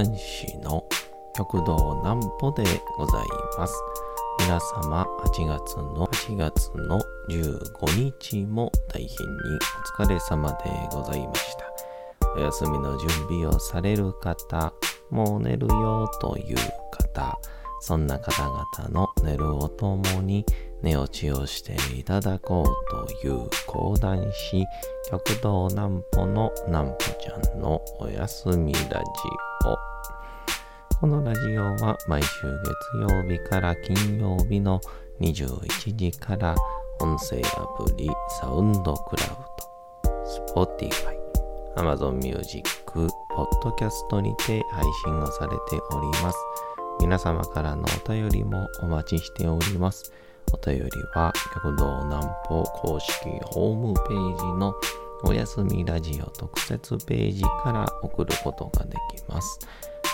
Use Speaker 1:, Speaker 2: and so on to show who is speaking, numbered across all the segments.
Speaker 1: 講談師の極道南歩でございます。皆様8月の8月の15日も大変にお疲れ様でございました。お休みの準備をされる方、もう寝るよという方、そんな方々の寝るをともに寝落ちをしていただこうという講談師、極道南歩の南歩ちゃんのおやすみラジオ。このラジオは毎週月曜日から金曜日の21時から音声アプリサウンドクラウド、Spotify、Amazon Music、Podcast にて配信をされております。皆様からのお便りもお待ちしております。お便りは、極道南方公式ホームページのおやすみラジオ特設ページから送ることができます。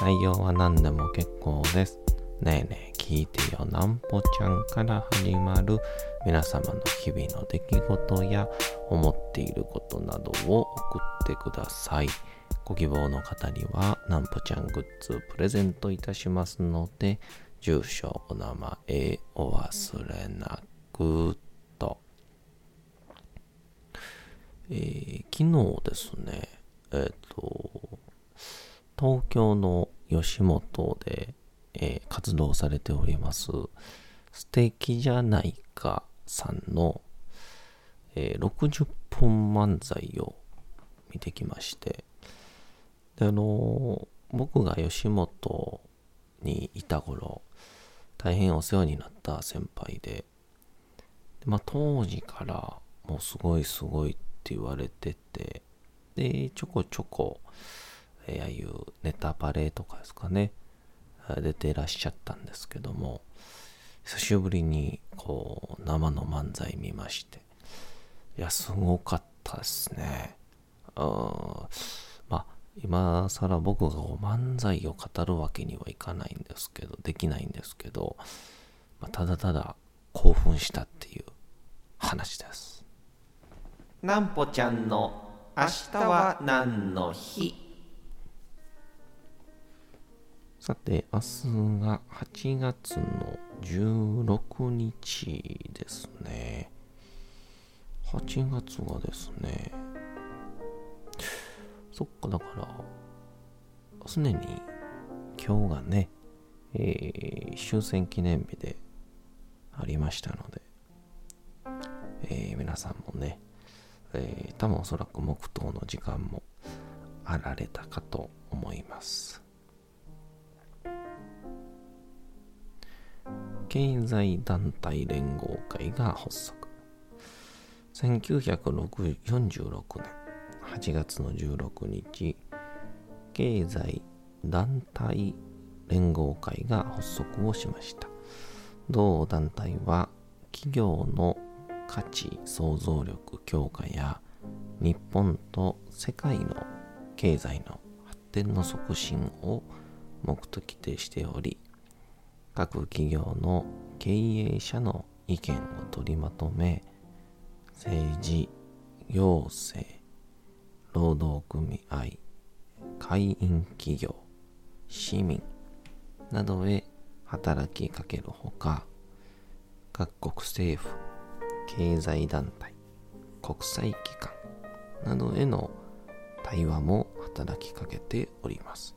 Speaker 1: 内容は何でも結構です。ねえねえ聞いてよなんぽちゃんから始まる皆様の日々の出来事や思っていることなどを送ってください。ご希望の方にはなんぽちゃんグッズプレゼントいたしますので、住所、お名前、お忘れなくと。えー昨日ですね、えっ、と、東京の吉本で、えー活動されております、素敵じゃないかさんの、えー60分漫才を見てきまして、で、あの僕が吉本にいた頃、大変お世話になった先輩で、でまあ、当時からもうすごいすごいっって言われてて、で、ちょこちょこ、えああいうネタバレとかですかね、出てらっしゃったんですけども、久しぶりにこう生の漫才見まして、いや、すごかったですね。あーまあ、今更僕がこう漫才を語るわけにはいかないんですけど、できないんですけど、まあ、ただただ興奮したっていう話です。なんぽちゃんの明日は何の日？さて、明日が8月の16日ですね。8月がですね、そっか、だから、常に今日がね、えー終戦記念日でありましたので、えー皆さんもね、えー多分おそらく黙祷の時間もあられたかと思います。経済団体連合会が発足。1946年8月の16日、経済団体連合会が発足をしました。同団体は企業の価値創造力強化や日本と世界の経済の発展の促進を目的としており各企業の経営者の意見を取りまとめ政治行政労働組合会員企業市民などへ働きかけるほか各国政府経済団体国際機関などへの対話も働きかけております。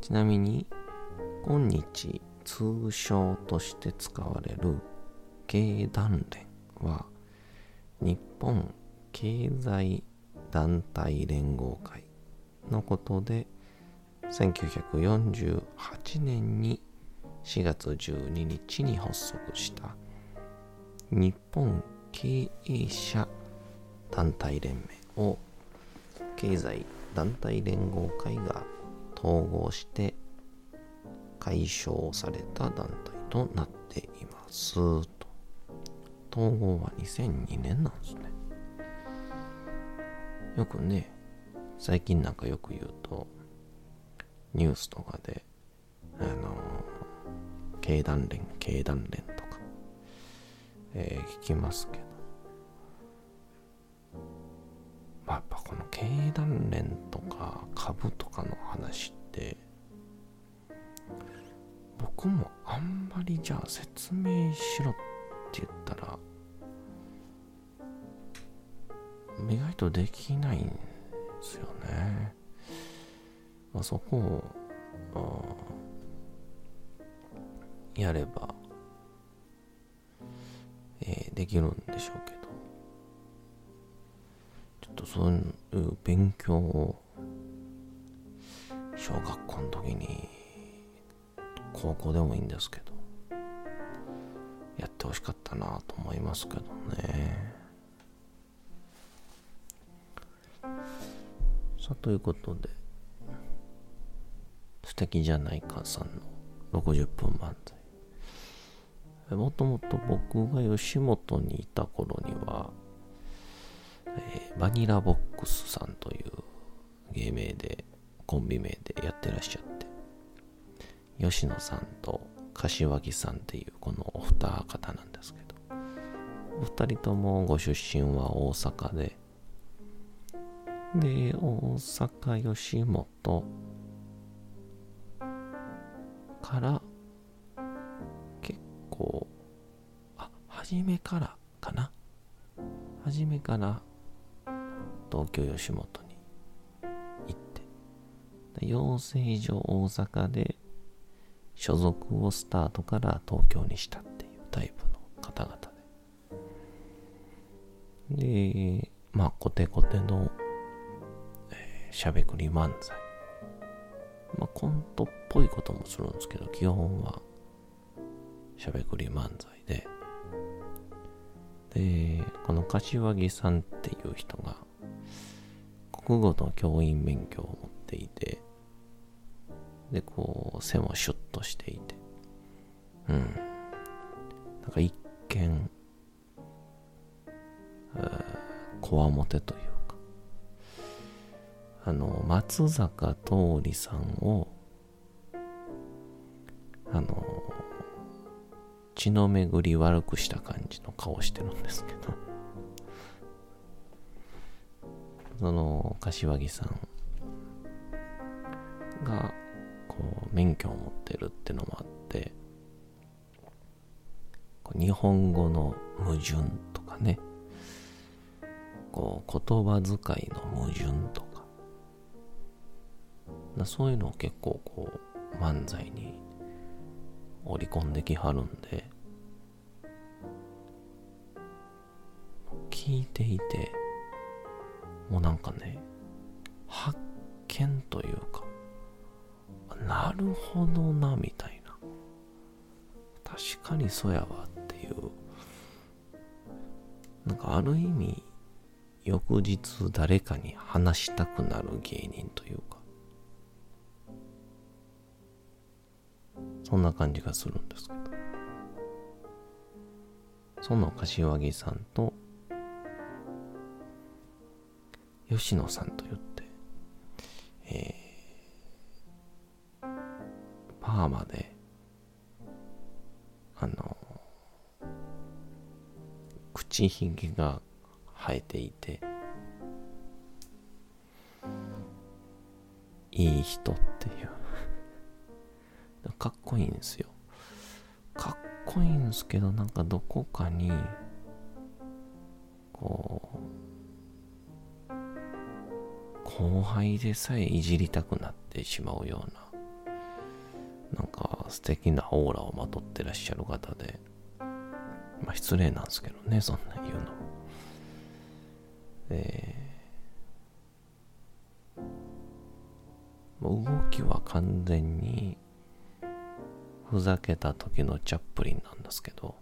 Speaker 1: ちなみに今日通称として使われる経団連は日本経済団体連合会のことで1948年に4月12日に発足した日本経営者団体連盟を経済団体連合会が統合して解消された団体となっています。と統合は2002年なんですね。よくね最近なんかよく言うとニュースとかであの経団連経団連と、えー、聞きますけど、まあ、やっぱこの経団連とか株とかの話って僕もあんまりじゃあ説明しろって言ったら意外とできないんですよね。まあ、そこをやればえー、できるんでしょうけど。ちょっとそういう勉強を小学校の時に高校でもいいんですけどやってほしかったなと思いますけどね。さあということで素敵じゃないかさんの60分漫才。もともと僕が吉本にいた頃には、えー、バニラボックスさんという芸名でコンビ名でやってらっしゃって吉野さんと柏木さんっていうこのお二方なんですけどお二人ともご出身は大阪でで大阪吉本から初めからかな？初めから東京吉本に行って養成所大阪で所属をスタートから東京にしたっていうタイプの方々で。でまあコテコテの、えー、しゃべくり漫才。まあ、コントっぽいこともするんですけど、基本はしゃべくり漫才で、で、この柏木さんっていう人が、国語の教員免許を持っていて、で、こう、背もシュッとしていて、うん。なんか一見、こわもてというかあの、松坂桃李さんを、あの、血の巡り悪くした感じの顔してるんですけど、その、柏木さんが、こう、免許を持ってるってのもあって、日本語の矛盾とかね、こう、言葉遣いの矛盾とか、だそういうのを結構こう漫才に織り込んできはるんで聞いていてもうなんかね発見というかなるほどなみたいな。確かにそやわっていう。なんかある意味翌日誰かに話したくなる芸人というか。そんな感じがするんですけど。その柏木さんと、吉野さんと言って、えー、パーマで、あの、口ひげが生えていて、いい人っていうかっこいいんですよ。かっこいいんですけど、なんかどこかに、こう、後輩でさえいじりたくなってしまうような、なんか素敵なオーラをまとってらっしゃる方で、まあ失礼なんですけどね、そんな言うの。え動きは完全にふざけた時のチャップリンなんですけど、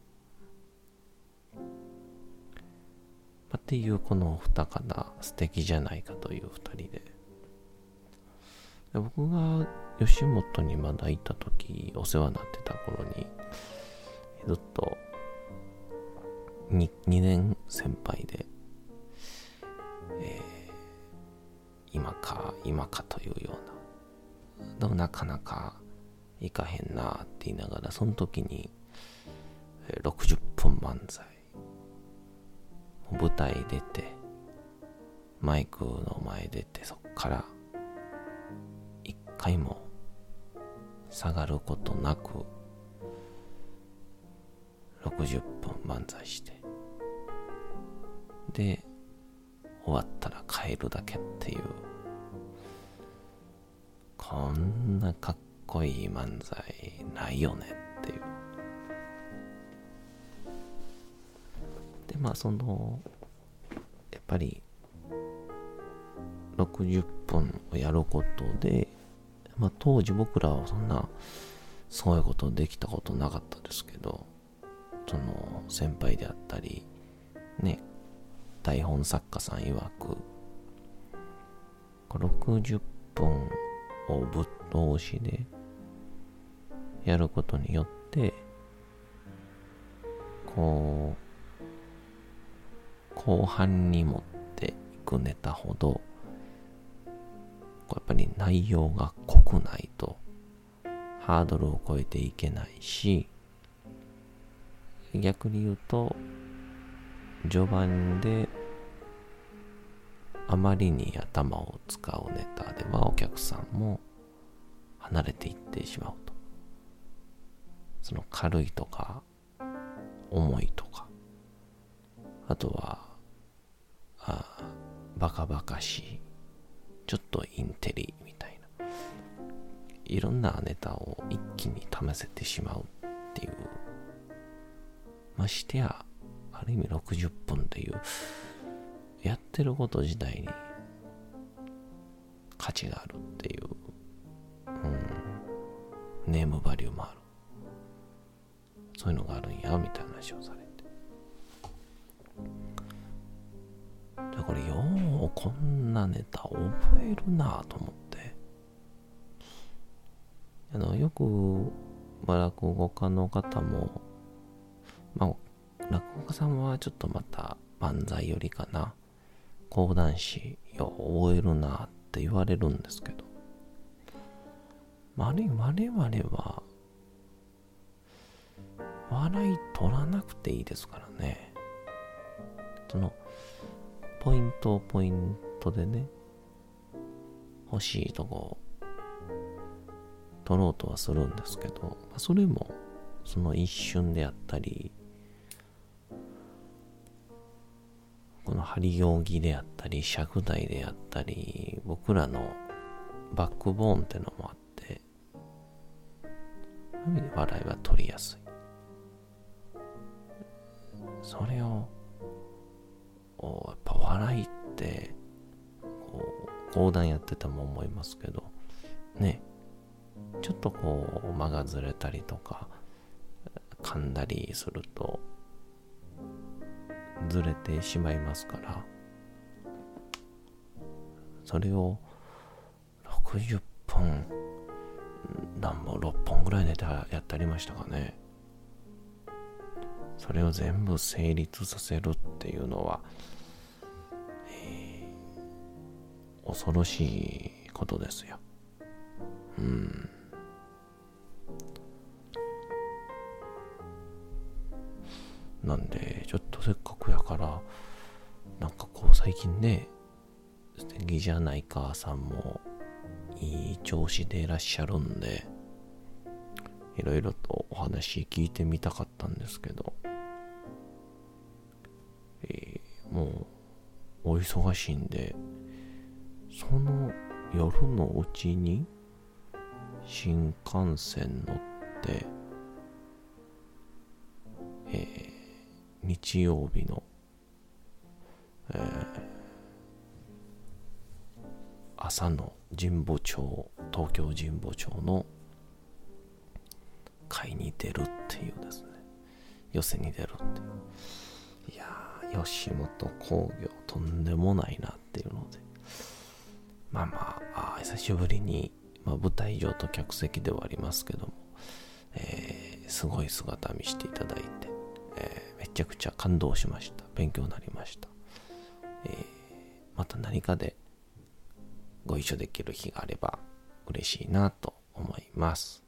Speaker 1: っていうこのお二方素敵じゃないかという二人で。僕が吉本にまだいた時お世話になってた頃にずっと 2, 2年先輩で、えー、今か今かというような。でもなかなかいかへんなって言いながら、その時に、60分漫才、舞台出て、マイクの前出て、そっから、一回も下がることなく60分漫才して。で終わったら帰るだけっていう。こんなかっこいい漫才ないよねっていう。でまあそのやっぱり60分をやることで、まあ、当時僕らはそんなそういことできたことなかったですけどその先輩であったりね台本作家さん曰く60分をぶっ通しでやることによってこう後半に持っていくネタほどやっぱり内容が濃くないとハードルを超えていけないし逆に言うと序盤であまりに頭を使うネタではお客さんも離れていってしまうその軽いとか重いとかあとはあバカバカしいちょっとインテリみたいないろんなネタを一気に試せてしまうっていうましてやある意味60分っていうやってること自体に価値があるっていう、うん、ネームバリューもある。そういうのがあるんやみたいな話をされて。でこれようこんなネタ覚えるなと思って。あのよく、まあ、落語家の方もまあ落語家さんはちょっとまた漫才よりかな。講談師よ覚えるなって言われるんですけど。あれ我々は笑い取らなくていいですからね。そのポイントをポイントでね欲しいとこ取ろうとはするんですけどそれもその一瞬であったりこの張り行儀であったり尺台であったり僕らのバックボーンってのもあってそうい笑いは取りやすい。それをやっぱ笑いってこう講談やってても思いますけどねちょっとこう間がずれたりとか噛んだりするとずれてしまいますからそれを60分何本6本ぐらいでやってありましたかね。それを全部成立させるっていうのは、えー、恐ろしいことですよ。うん。なんでちょっとせっかくやからなんかこう最近ね素敵じゃないかさんもいい調子でいらっしゃるんでいろいろとお話聞いてみたかったんですけど、忙しいんでその夜のうちに新幹線乗ってえー日曜日の、えー、朝の神保町東京神保町の会に出るっていうですね。寄せに出るっていう。いやー。吉本興業とんでもないなっていうのでまあまああ久しぶりに、まあ、舞台上と客席ではありますけども、えー、すごい姿見していただいてえー、めちゃくちゃ感動しました。勉強になりました。えー、また何かでご一緒できる日があれば嬉しいなと思います。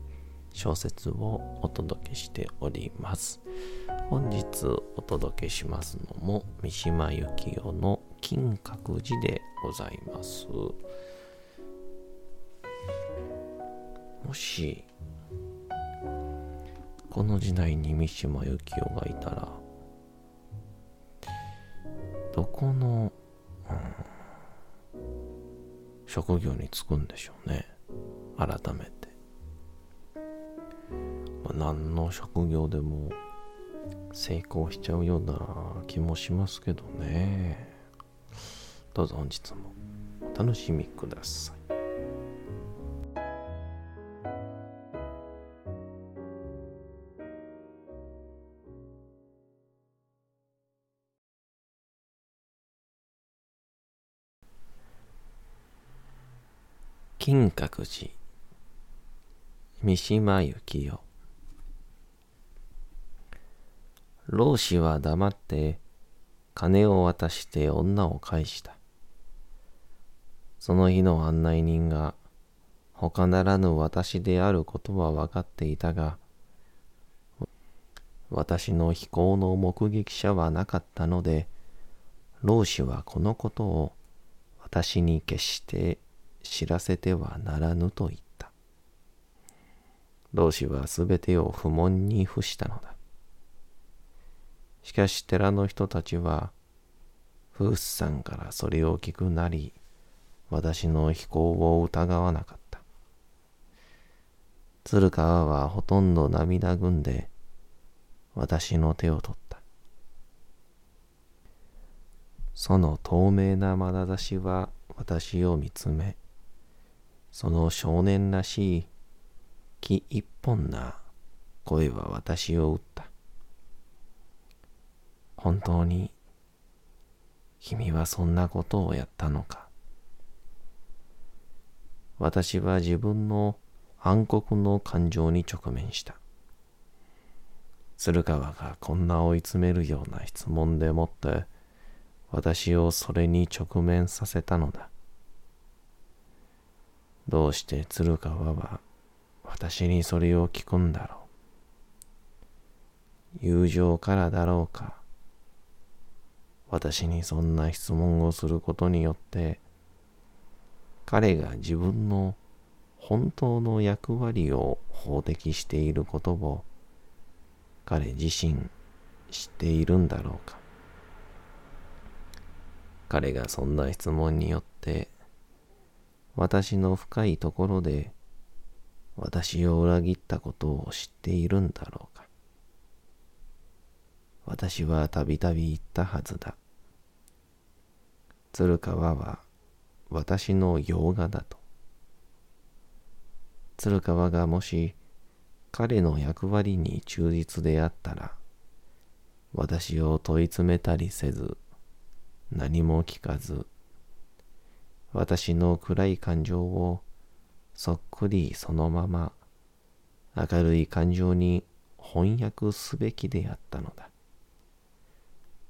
Speaker 1: 小説をお届けしております。本日お届けしますのも三島由紀夫の金閣寺でございます。もしこの時代に三島由紀夫がいたらどこの、うん、職業に就くんでしょうね。改めて、まあ、何の職業でも成功しちゃうような気もしますけどね。どうぞ本日もお楽しみください。金閣寺三島由紀夫老子は黙って金を渡して女を返したその日の案内人が他ならぬ私であることは分かっていたが私の非行の目撃者はなかったので老子はこのことを私に決して知らせてはならぬと言った。老子はすべてを不問に付したのだ。しかし寺の人たちは、フースさんからそれを聞くなり、私の飛行を疑わなかった。鶴川はほとんど涙ぐんで、私の手を取った。その透明な眼差しは私を見つめ、その少年らしい木一本な声は私を打った。本当に君はそんなことをやったのか？私は自分の暗黒の感情に直面した。鶴川がこんな追い詰めるような質問でもって私をそれに直面させたのだ。どうして鶴川は私にそれを聞くんだろう？友情からだろうか？私にそんな質問をすることによって、彼が自分の本当の役割を法摘していることを彼自身知っているんだろうか。彼がそんな質問によって私の深いところで私を裏切ったことを知っているんだろうか。私はたびたび言ったはずだ。鶴川は私の洋画だと。鶴川がもし彼の役割に忠実であったら、私を問い詰めたりせず、何も聞かず、私の暗い感情をそっくりそのまま明るい感情に翻訳すべきであったのだ。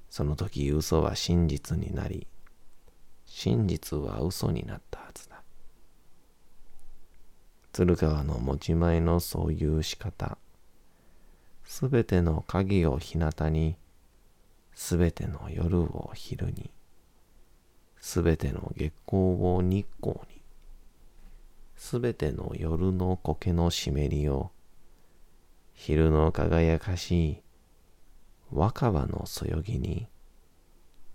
Speaker 1: その時嘘は真実になり、真実は嘘になったはずだ。鶴川の持ち前のそういう仕方、すべての影を日向に、すべての夜を昼に、すべての月光を日光に、すべての夜の苔の湿りを、昼の輝かしい若葉のそよぎに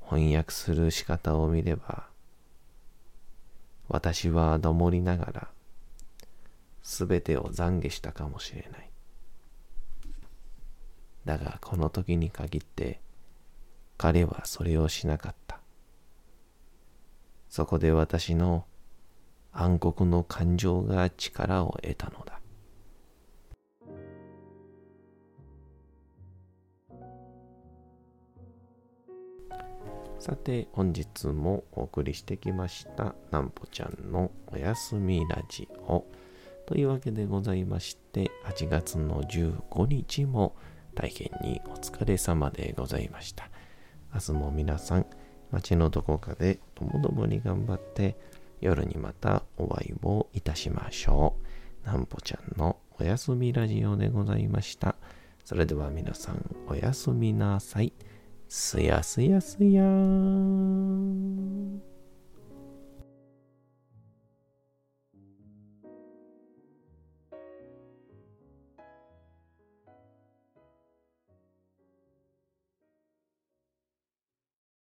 Speaker 1: 翻訳する仕方を見れば、私はどもりながら、すべてを懺悔したかもしれない。だがこの時に限って、彼はそれをしなかった。そこで私の暗黒の感情が力を得たのだ。さて、本日もお送りしてきました、なんぽちゃんのおやすみラジオ。というわけでございまして、8月の15日も大変にお疲れ様でございました。明日も皆さん、街のどこかでともどもに頑張って、夜にまたお会いをいたしましょう。なんぽちゃんのおやすみラジオでございました。それでは皆さん、おやすみなさい。すやすやすやーん。